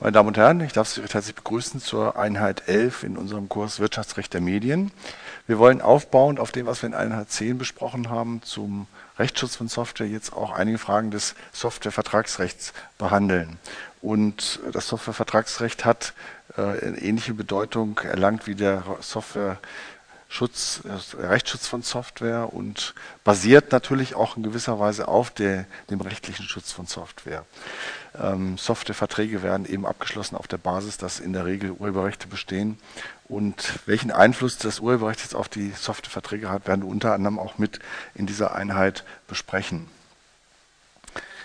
Meine Damen und Herren, ich darf Sie recht herzlich begrüßen zur Einheit 11 in unserem Kurs Wirtschaftsrecht der Medien. Wir wollen aufbauend auf dem, was wir in Einheit 10 besprochen haben, zum Rechtsschutz von Software jetzt auch einige Fragen des Softwarevertragsrechts behandeln. Und das Softwarevertragsrecht hat äh, ähnliche Bedeutung erlangt wie der Software Schutz, äh, Rechtsschutz von Software und basiert natürlich auch in gewisser Weise auf der, dem rechtlichen Schutz von Software. Ähm, Softwareverträge werden eben abgeschlossen auf der Basis, dass in der Regel Urheberrechte bestehen. Und welchen Einfluss das Urheberrecht jetzt auf die Softwareverträge hat, werden wir unter anderem auch mit in dieser Einheit besprechen.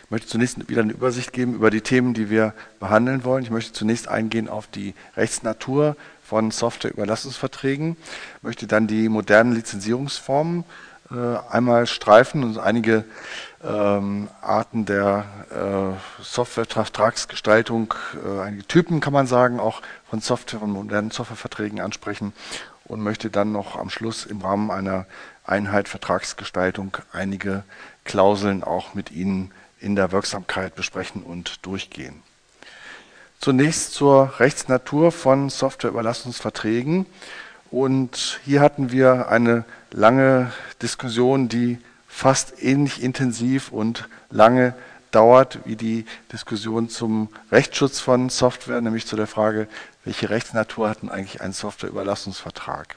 Ich möchte zunächst wieder eine Übersicht geben über die Themen, die wir behandeln wollen. Ich möchte zunächst eingehen auf die Rechtsnatur von Softwareüberlassungsverträgen, möchte dann die modernen Lizenzierungsformen äh, einmal streifen und einige ähm, Arten der äh, Softwarevertragsgestaltung, äh, einige Typen kann man sagen, auch von Software, von modernen Softwareverträgen ansprechen und möchte dann noch am Schluss im Rahmen einer Einheit Vertragsgestaltung einige Klauseln auch mit Ihnen in der Wirksamkeit besprechen und durchgehen. Zunächst zur Rechtsnatur von Softwareüberlassungsverträgen. Und hier hatten wir eine lange Diskussion, die fast ähnlich intensiv und lange dauert wie die Diskussion zum Rechtsschutz von Software, nämlich zu der Frage, welche Rechtsnatur hat denn eigentlich ein Softwareüberlassungsvertrag?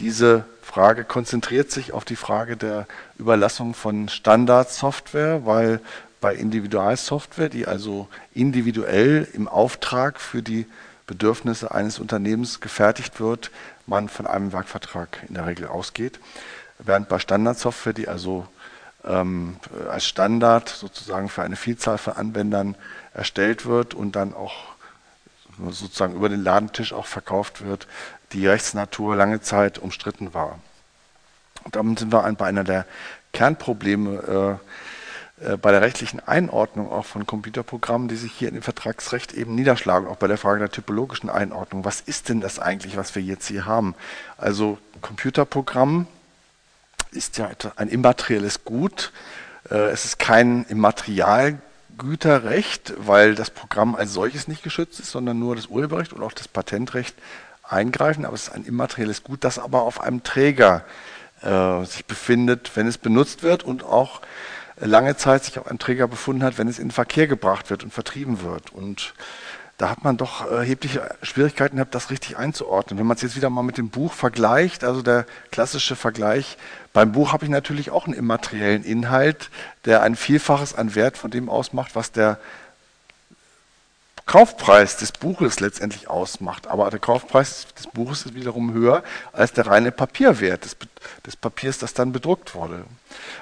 Diese Frage konzentriert sich auf die Frage der Überlassung von Standardsoftware, weil bei Individualsoftware, die also individuell im Auftrag für die Bedürfnisse eines Unternehmens gefertigt wird, man von einem Werkvertrag in der Regel ausgeht. Während bei Standardsoftware, die also ähm, als Standard sozusagen für eine Vielzahl von Anwendern erstellt wird und dann auch sozusagen über den Ladentisch auch verkauft wird, die Rechtsnatur lange Zeit umstritten war. Und damit sind wir bei einer der Kernprobleme äh, bei der rechtlichen Einordnung auch von Computerprogrammen, die sich hier in dem Vertragsrecht eben niederschlagen, auch bei der Frage der typologischen Einordnung. Was ist denn das eigentlich, was wir jetzt hier haben? Also Computerprogramm ist ja ein immaterielles Gut. Äh, es ist kein Immaterialgüterrecht, weil das Programm als solches nicht geschützt ist, sondern nur das Urheberrecht und auch das Patentrecht eingreifen. Aber es ist ein immaterielles Gut, das aber auf einem Träger äh, sich befindet, wenn es benutzt wird und auch lange Zeit sich auf einem Träger befunden hat, wenn es in den Verkehr gebracht wird und vertrieben wird. Und da hat man doch erhebliche Schwierigkeiten gehabt, das richtig einzuordnen. Wenn man es jetzt wieder mal mit dem Buch vergleicht, also der klassische Vergleich, beim Buch habe ich natürlich auch einen immateriellen Inhalt, der ein Vielfaches an Wert von dem ausmacht, was der Kaufpreis des Buches letztendlich ausmacht. Aber der Kaufpreis des Buches ist wiederum höher als der reine Papierwert des, des Papiers, das dann bedruckt wurde.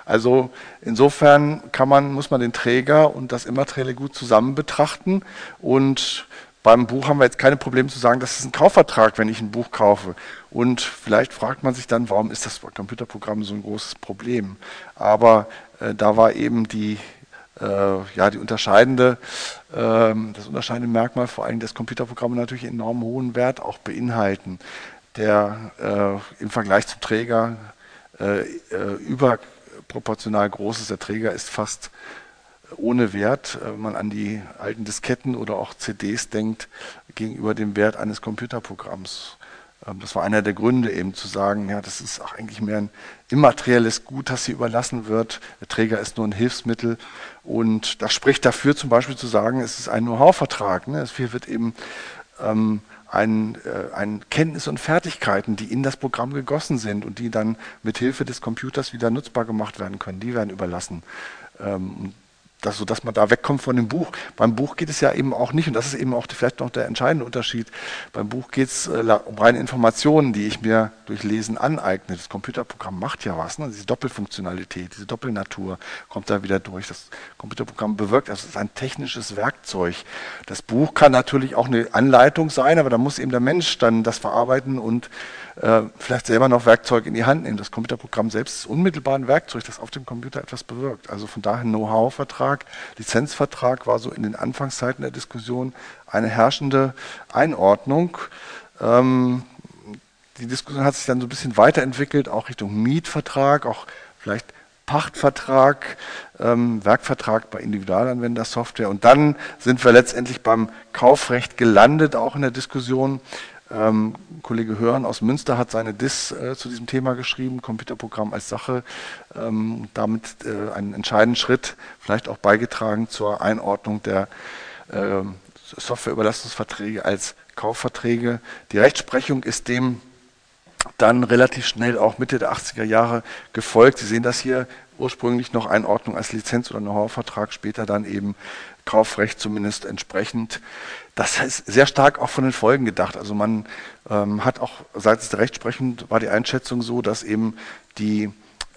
Also insofern man, muss man den Träger und das immaterielle Gut zusammen betrachten. Und beim Buch haben wir jetzt keine Probleme zu sagen, das ist ein Kaufvertrag, wenn ich ein Buch kaufe. Und vielleicht fragt man sich dann, warum ist das Computerprogramm so ein großes Problem? Aber äh, da war eben die ja, die unterscheidende, äh, das unterscheidende Merkmal vor allem, dass Computerprogramme natürlich enorm hohen Wert auch beinhalten, der äh, im Vergleich zum Träger äh, äh, überproportional groß ist. Der Träger ist fast ohne Wert, wenn man an die alten Disketten oder auch CDs denkt, gegenüber dem Wert eines Computerprogramms. Ähm, das war einer der Gründe, eben zu sagen, ja, das ist auch eigentlich mehr ein immaterielles Gut, das hier überlassen wird. Der Träger ist nur ein Hilfsmittel. Und das spricht dafür, zum Beispiel zu sagen, es ist ein Know-how-Vertrag. Ne? Hier wird eben ähm, ein, äh, ein Kenntnis und Fertigkeiten, die in das Programm gegossen sind und die dann mit Hilfe des Computers wieder nutzbar gemacht werden können, die werden überlassen. Ähm, das, sodass man da wegkommt von dem Buch. Beim Buch geht es ja eben auch nicht, und das ist eben auch vielleicht noch der entscheidende Unterschied. Beim Buch geht es äh, um reine Informationen, die ich mir durch Lesen aneigne. Das Computerprogramm macht ja was. Ne? Diese Doppelfunktionalität, diese Doppelnatur kommt da wieder durch. Das Computerprogramm bewirkt, also es ist ein technisches Werkzeug. Das Buch kann natürlich auch eine Anleitung sein, aber da muss eben der Mensch dann das verarbeiten und äh, vielleicht selber noch Werkzeug in die Hand nehmen. Das Computerprogramm selbst ist unmittelbar ein Werkzeug, das auf dem Computer etwas bewirkt. Also von daher Know-how-Vertrag, Lizenzvertrag war so in den Anfangszeiten der Diskussion eine herrschende Einordnung. Ähm, die Diskussion hat sich dann so ein bisschen weiterentwickelt, auch Richtung Mietvertrag, auch vielleicht Pachtvertrag, ähm, Werkvertrag bei Individualanwendersoftware. Und dann sind wir letztendlich beim Kaufrecht gelandet, auch in der Diskussion. Ähm, Kollege Hörn aus Münster hat seine DIS äh, zu diesem Thema geschrieben, Computerprogramm als Sache, ähm, damit äh, einen entscheidenden Schritt vielleicht auch beigetragen zur Einordnung der äh, Softwareüberlastungsverträge als Kaufverträge. Die Rechtsprechung ist dem dann relativ schnell auch Mitte der 80er Jahre gefolgt. Sie sehen das hier ursprünglich noch Einordnung als Lizenz- oder Know-how-Vertrag, später dann eben Kaufrecht zumindest entsprechend. Das ist sehr stark auch von den Folgen gedacht. Also man ähm, hat auch seitens der Rechtsprechung war die Einschätzung so, dass eben die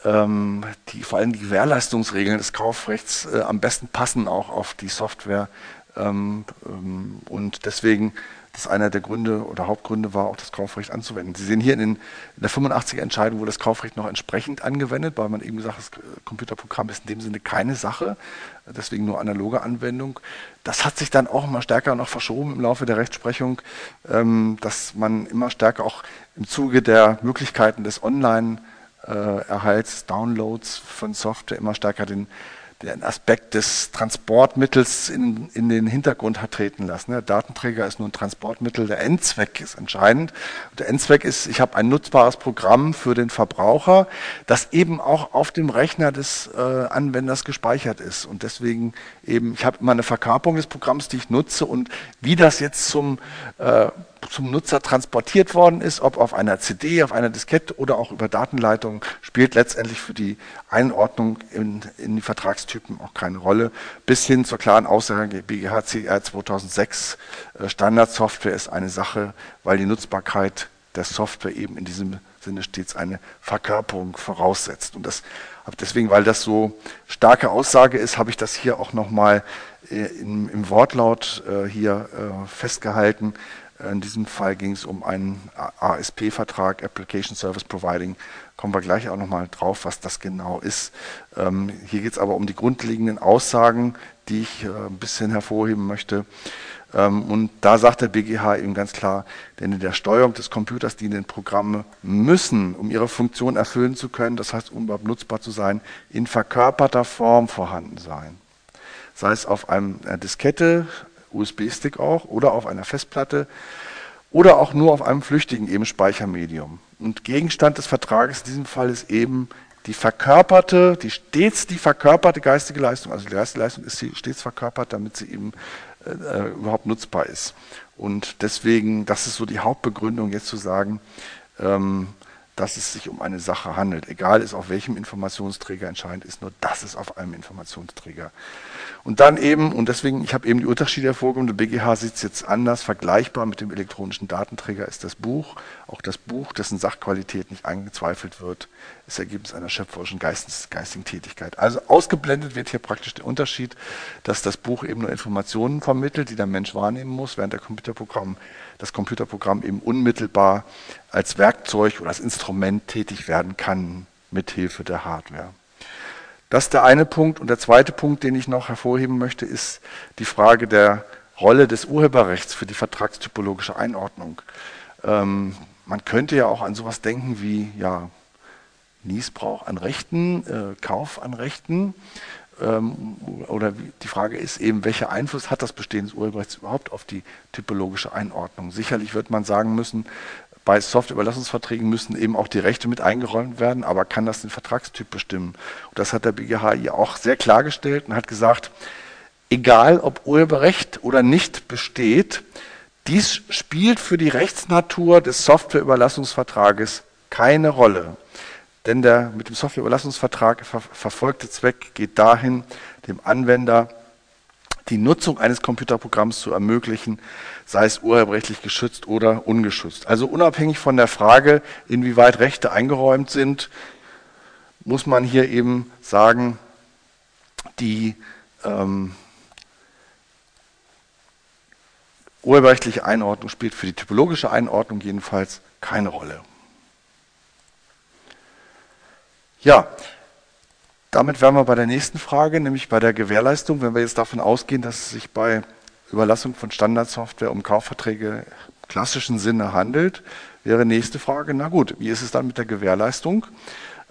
ähm, die vor allem die Gewährleistungsregeln des Kaufrechts äh, am besten passen auch auf die Software ähm, ähm und deswegen das einer der Gründe oder Hauptgründe war, auch das Kaufrecht anzuwenden. Sie sehen hier in, den, in der 85er Entscheidung wurde das Kaufrecht noch entsprechend angewendet, weil man eben gesagt hat, das Computerprogramm ist in dem Sinne keine Sache, deswegen nur analoge Anwendung. Das hat sich dann auch immer stärker noch verschoben im Laufe der Rechtsprechung, ähm, dass man immer stärker auch im Zuge der Möglichkeiten des Online-Erhalts, Downloads von Software immer stärker den den Aspekt des Transportmittels in, in den Hintergrund hat treten lassen. Der Datenträger ist nur ein Transportmittel, der Endzweck ist entscheidend. Der Endzweck ist, ich habe ein nutzbares Programm für den Verbraucher, das eben auch auf dem Rechner des äh, Anwenders gespeichert ist. Und deswegen eben, ich habe immer eine Verkörperung des Programms, die ich nutze und wie das jetzt zum äh, zum Nutzer transportiert worden ist, ob auf einer CD, auf einer Diskette oder auch über Datenleitung, spielt letztendlich für die Einordnung in, in die Vertragstypen auch keine Rolle. Bis hin zur klaren Aussage BGH CR 2006, Standardsoftware ist eine Sache, weil die Nutzbarkeit der Software eben in diesem Sinne stets eine Verkörperung voraussetzt. Und das, deswegen, weil das so starke Aussage ist, habe ich das hier auch nochmal äh, im, im Wortlaut äh, hier äh, festgehalten. In diesem Fall ging es um einen ASP-Vertrag, Application Service Providing. Kommen wir gleich auch nochmal drauf, was das genau ist. Ähm, hier geht es aber um die grundlegenden Aussagen, die ich äh, ein bisschen hervorheben möchte. Ähm, und da sagt der BGH eben ganz klar, denn in der Steuerung des Computers dienen Programme müssen, um ihre Funktion erfüllen zu können, das heißt, um überhaupt nutzbar zu sein, in verkörperter Form vorhanden sein. Sei es auf einer Diskette, USB-Stick auch oder auf einer Festplatte oder auch nur auf einem flüchtigen eben Speichermedium. Und Gegenstand des Vertrages in diesem Fall ist eben die verkörperte, die stets die verkörperte geistige Leistung. Also die geistige Leistung ist stets verkörpert, damit sie eben äh, überhaupt nutzbar ist. Und deswegen, das ist so die Hauptbegründung, jetzt zu sagen, ähm, dass es sich um eine Sache handelt. Egal ist, auf welchem Informationsträger entscheidend ist, nur dass es auf einem Informationsträger und dann eben, und deswegen, ich habe eben die Unterschiede hervorgehoben, der BGH sieht es jetzt anders, vergleichbar mit dem elektronischen Datenträger ist das Buch. Auch das Buch, dessen Sachqualität nicht angezweifelt wird, ist Ergebnis einer schöpferischen Geistes, geistigen Tätigkeit. Also ausgeblendet wird hier praktisch der Unterschied, dass das Buch eben nur Informationen vermittelt, die der Mensch wahrnehmen muss, während der Computerprogramm, das Computerprogramm eben unmittelbar als Werkzeug oder als Instrument tätig werden kann, mithilfe der Hardware. Das ist der eine Punkt. Und der zweite Punkt, den ich noch hervorheben möchte, ist die Frage der Rolle des Urheberrechts für die vertragstypologische Einordnung. Ähm, man könnte ja auch an sowas denken wie ja, Niesbrauch an Rechten, äh, Kauf an Rechten. Ähm, oder die Frage ist eben, welcher Einfluss hat das Bestehen des Urheberrechts überhaupt auf die typologische Einordnung? Sicherlich wird man sagen müssen, bei Softwareüberlassungsverträgen müssen eben auch die Rechte mit eingeräumt werden, aber kann das den Vertragstyp bestimmen? Und das hat der BGH hier auch sehr klargestellt und hat gesagt, egal ob Urheberrecht oder nicht besteht, dies spielt für die Rechtsnatur des Softwareüberlassungsvertrages keine Rolle. Denn der mit dem Softwareüberlassungsvertrag ver verfolgte Zweck geht dahin, dem Anwender die Nutzung eines Computerprogramms zu ermöglichen, sei es urheberrechtlich geschützt oder ungeschützt. Also unabhängig von der Frage, inwieweit Rechte eingeräumt sind, muss man hier eben sagen, die ähm, urheberrechtliche Einordnung spielt für die typologische Einordnung jedenfalls keine Rolle. Ja, damit wären wir bei der nächsten Frage, nämlich bei der Gewährleistung. Wenn wir jetzt davon ausgehen, dass es sich bei Überlassung von Standardsoftware um Kaufverträge im klassischen Sinne handelt, wäre nächste Frage, na gut, wie ist es dann mit der Gewährleistung?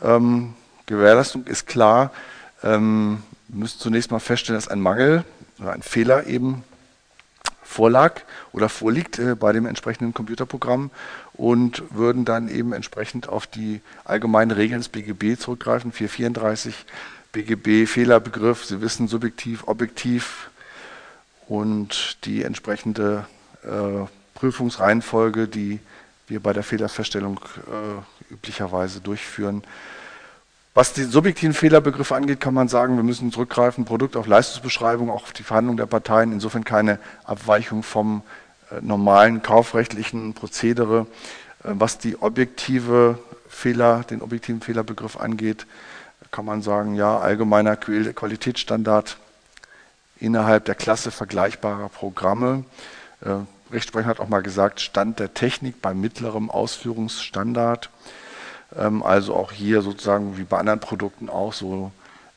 Ähm, Gewährleistung ist klar, ähm, müssen zunächst mal feststellen, dass ein Mangel oder ein Fehler eben vorlag oder vorliegt äh, bei dem entsprechenden Computerprogramm und würden dann eben entsprechend auf die allgemeinen Regeln des BGB zurückgreifen, 434 BGB, Fehlerbegriff, Sie wissen, subjektiv, objektiv und die entsprechende äh, Prüfungsreihenfolge, die wir bei der Fehlerfeststellung äh, üblicherweise durchführen, was die subjektiven Fehlerbegriffe angeht, kann man sagen, wir müssen zurückgreifen, Produkt auf Leistungsbeschreibung, auch auf die Verhandlung der Parteien, insofern keine Abweichung vom äh, normalen kaufrechtlichen Prozedere. Äh, was die objektive Fehler, den objektiven Fehlerbegriff angeht, kann man sagen, ja, allgemeiner Qualitätsstandard innerhalb der Klasse vergleichbarer Programme. Äh, Rechtsprechung hat auch mal gesagt, Stand der Technik bei mittlerem Ausführungsstandard. Ähm, also auch hier sozusagen wie bei anderen Produkten auch so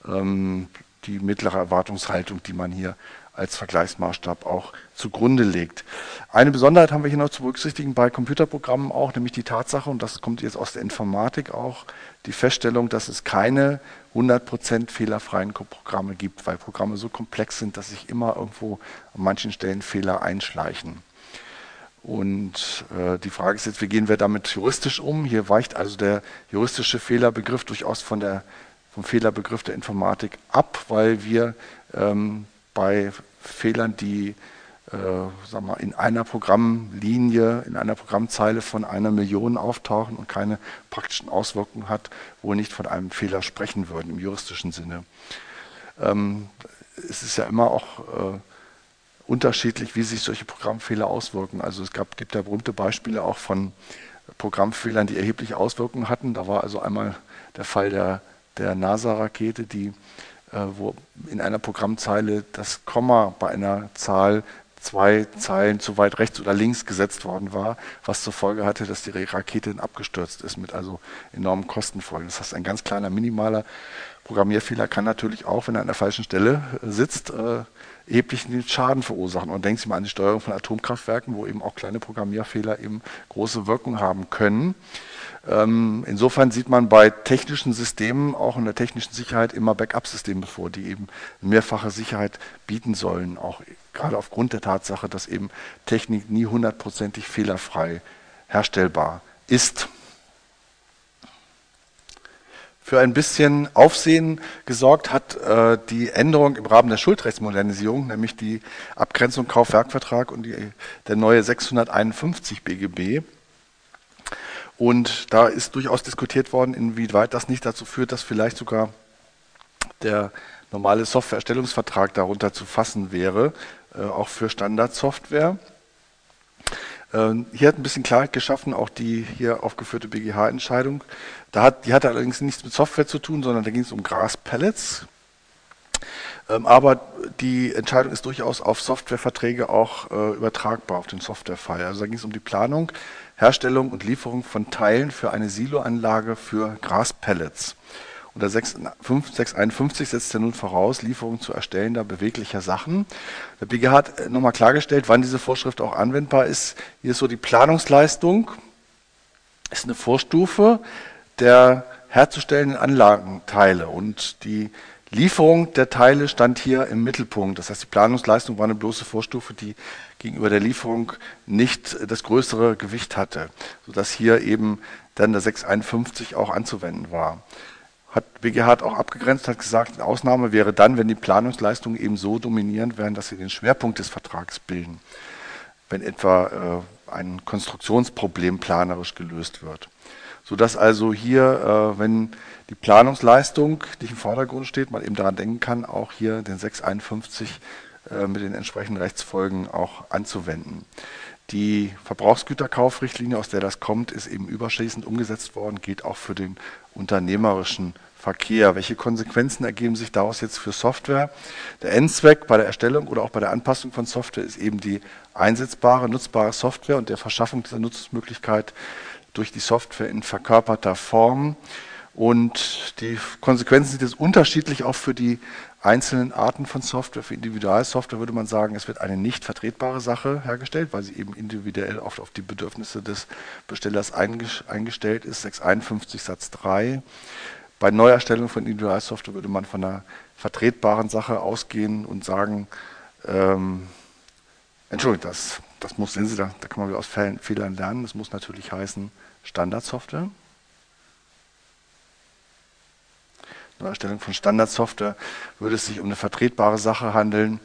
ähm, die mittlere Erwartungshaltung, die man hier als Vergleichsmaßstab auch zugrunde legt. Eine Besonderheit haben wir hier noch zu berücksichtigen bei Computerprogrammen auch, nämlich die Tatsache, und das kommt jetzt aus der Informatik auch, die Feststellung, dass es keine 100% fehlerfreien Programme gibt, weil Programme so komplex sind, dass sich immer irgendwo an manchen Stellen Fehler einschleichen. Und äh, die Frage ist jetzt, wie gehen wir damit juristisch um? Hier weicht also der juristische Fehlerbegriff durchaus von der, vom Fehlerbegriff der Informatik ab, weil wir ähm, bei Fehlern, die äh, sagen wir, in einer Programmlinie, in einer Programmzeile von einer Million auftauchen und keine praktischen Auswirkungen hat, wohl nicht von einem Fehler sprechen würden im juristischen Sinne. Ähm, es ist ja immer auch äh, unterschiedlich, wie sich solche Programmfehler auswirken. Also es gab, gibt ja berühmte Beispiele auch von Programmfehlern, die erhebliche Auswirkungen hatten. Da war also einmal der Fall der, der NASA-Rakete, die äh, wo in einer Programmzeile das Komma bei einer Zahl zwei Zeilen zu weit rechts oder links gesetzt worden war, was zur Folge hatte, dass die Rakete abgestürzt ist mit also enormen Kostenfolgen. Das heißt, ein ganz kleiner minimaler Programmierfehler kann natürlich auch, wenn er an der falschen Stelle sitzt, äh, erheblichen Schaden verursachen. Und denken Sie mal an die Steuerung von Atomkraftwerken, wo eben auch kleine Programmierfehler eben große Wirkung haben können. Ähm, insofern sieht man bei technischen Systemen auch in der technischen Sicherheit immer Backup-Systeme vor, die eben mehrfache Sicherheit bieten sollen, auch gerade aufgrund der Tatsache, dass eben Technik nie hundertprozentig fehlerfrei herstellbar ist für ein bisschen Aufsehen gesorgt hat äh, die Änderung im Rahmen der Schuldrechtsmodernisierung, nämlich die Abgrenzung Kaufwerkvertrag und die, der neue 651 BGB. Und da ist durchaus diskutiert worden, inwieweit das nicht dazu führt, dass vielleicht sogar der normale Softwareerstellungsvertrag darunter zu fassen wäre, äh, auch für Standardsoftware. Ähm, hier hat ein bisschen Klarheit geschaffen, auch die hier aufgeführte BGH-Entscheidung. Hat, die hatte allerdings nichts mit Software zu tun, sondern da ging es um Graspellets. Ähm, aber die Entscheidung ist durchaus auf Softwareverträge auch äh, übertragbar, auf den Softwarefall. Also da ging es um die Planung, Herstellung und Lieferung von Teilen für eine Siloanlage für Graspellets. Und der 651 setzt ja nun voraus, Lieferungen zu erstellender beweglicher Sachen. Der BGH hat äh, nochmal klargestellt, wann diese Vorschrift auch anwendbar ist. Hier ist so die Planungsleistung, ist eine Vorstufe der herzustellenden Anlagenteile und die Lieferung der Teile stand hier im Mittelpunkt. Das heißt, die Planungsleistung war eine bloße Vorstufe, die gegenüber der Lieferung nicht das größere Gewicht hatte, sodass hier eben dann der 651 auch anzuwenden war hat BGH auch abgegrenzt, hat gesagt, Ausnahme wäre dann, wenn die Planungsleistungen eben so dominierend wären, dass sie den Schwerpunkt des Vertrags bilden, wenn etwa äh, ein Konstruktionsproblem planerisch gelöst wird. Sodass also hier, äh, wenn die Planungsleistung nicht im Vordergrund steht, man eben daran denken kann, auch hier den 651 äh, mit den entsprechenden Rechtsfolgen auch anzuwenden. Die Verbrauchsgüterkaufrichtlinie, aus der das kommt, ist eben überschließend umgesetzt worden, gilt auch für den unternehmerischen Verkehr. Welche Konsequenzen ergeben sich daraus jetzt für Software? Der Endzweck bei der Erstellung oder auch bei der Anpassung von Software ist eben die einsetzbare, nutzbare Software und der Verschaffung dieser Nutzungsmöglichkeit durch die Software in verkörperter Form. Und die Konsequenzen sind jetzt unterschiedlich auch für die einzelnen Arten von Software. Für Individualsoftware würde man sagen, es wird eine nicht vertretbare Sache hergestellt, weil sie eben individuell oft auf die Bedürfnisse des Bestellers eingestellt ist. 651 Satz 3. Bei Neuerstellung von Individualsoftware würde man von einer vertretbaren Sache ausgehen und sagen, ähm, Entschuldigung, das, das muss, sehen Sie, da, da kann man wieder aus Fehlern lernen. Das muss natürlich heißen Standardsoftware. Erstellung von Standardsoftware würde es sich um eine vertretbare Sache handeln,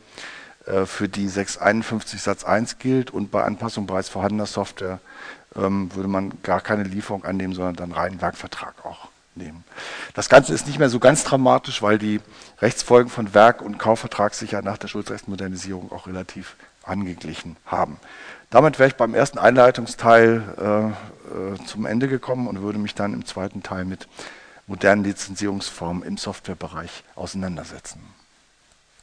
äh, für die 651 Satz 1 gilt und bei Anpassung bereits vorhandener Software ähm, würde man gar keine Lieferung annehmen, sondern dann reinen Werkvertrag auch nehmen. Das Ganze ist nicht mehr so ganz dramatisch, weil die Rechtsfolgen von Werk- und Kaufvertrag sich ja nach der Schuldrechtsmodernisierung auch relativ angeglichen haben. Damit wäre ich beim ersten Einleitungsteil äh, äh, zum Ende gekommen und würde mich dann im zweiten Teil mit modernen Lizenzierungsformen im Softwarebereich auseinandersetzen.